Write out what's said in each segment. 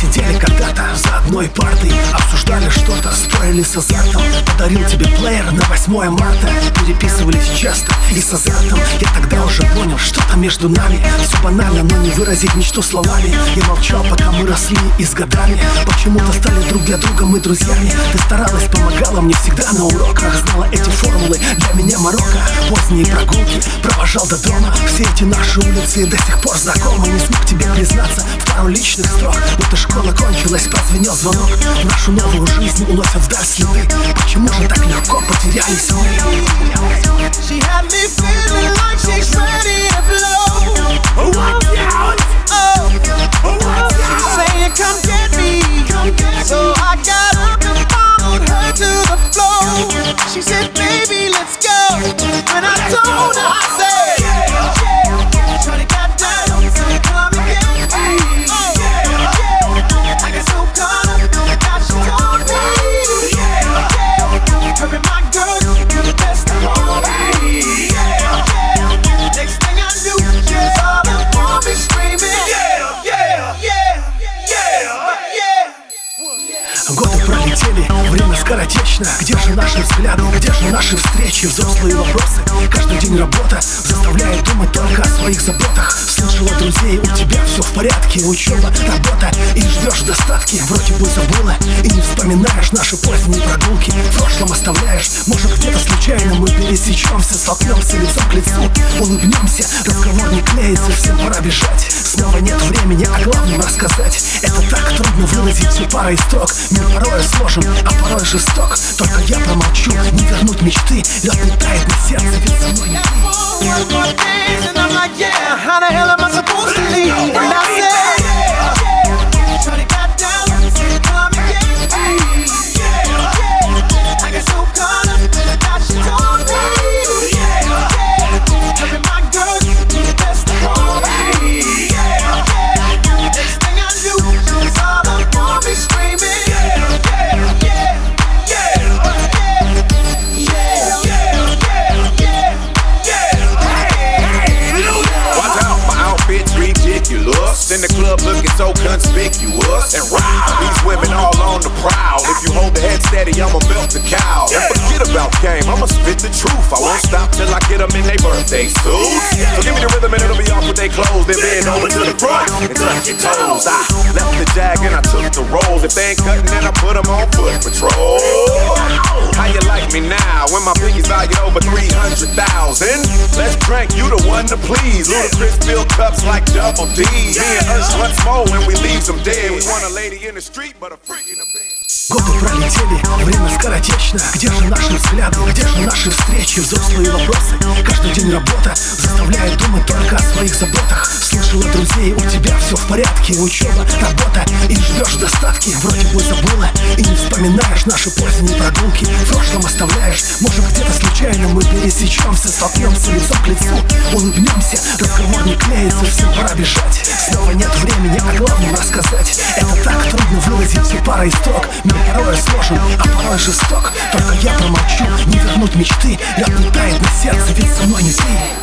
сидели когда-то за одной партой Обсуждали что-то, спорили с азартом. Подарил тебе плеер на 8 марта Переписывались часто и с азартом. Я тогда уже понял, что-то между нами Все банально, но не выразить мечту словами. Я молчал, пока мы росли и с годами Почему-то стали друг для друга мы друзьями. Ты старалась, помогала мне всегда на уроках. Знала эти формулы, для меня Марокко Поздние прогулки провожал до дома. Все эти наши улицы до сих пор знакомы. Не смог тебе признаться в пару личных строк. Будто школа кончилась, прозвенел звонок В нашу новую жизнь уносят вдаль следы Почему же так легко потерялись мы? She had me feeling like she's ready to blow. Watch out! Oh, she's saying, "Come get me." So I got up and followed her to the floor. She said, "Baby, let's go." When I told her, Годы пролетели, время скоротечно. Где же наши взгляды, где же наши встречи? Взрослые вопросы, каждый день работа Заставляет думать только о своих заботах. Слышала друзей, у тебя в порядке. Учеба, работа и ждешь достатки. Вроде бы забыла и не вспоминаешь Наши поздние прогулки, в прошлом оставляешь Может где-то случайно мы пересечемся Столкнемся лицом к лицу, улыбнемся Разговор не клеится, всем пора бежать. Снова нет времени о главном рассказать. Это так трудно выразить всю парой строк. Мир порой сложен, а порой жесток. Только я промолчу, не вернуть мечты Лед летает на сердце, ведь со мной не ты In the club looking so conspicuous. And wow, these women all on the prowl. If you hold the head steady, I'ma melt the cow. And forget about game, I'ma spit the truth. I won't stop till Get them in their birthday suits. So give me the rhythm and it'll be off with their clothes. Then bend over to the front and touch your toes. I left the jag and I took the rolls. If they ain't cutting, then I put them on foot patrol. How you like me now when my piggy's valued over 300,000? Let's drink, you the one to please. Ludacris fill cups like double D. Me and us once more when we leave them dead. We want a lady in the street, but a freak in the bed. Годы пролетели, время скоротечно. Где же наши взгляды, где же наши встречи? Взрослые вопросы, каждый день работа Заставляет думать только о своих заботах. Слышала друзей, у тебя все в порядке. Учеба, работа и ждешь достатки Вроде бы забыла и не вспоминаешь Наши поздние прогулки, в прошлом оставляешь. Может где-то случайно мы пересечемся Столкнемся лицом к лицу, улыбнемся Разговор не клеится, всем пора бежать. Снова нет времени о главном рассказать. Это так трудно парой строк Мир порой сложен, а порой жесток. Только я промолчу, не вернуть мечты. Лед летает на сердце, ведь со мной не ты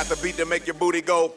got the beat to make your booty go.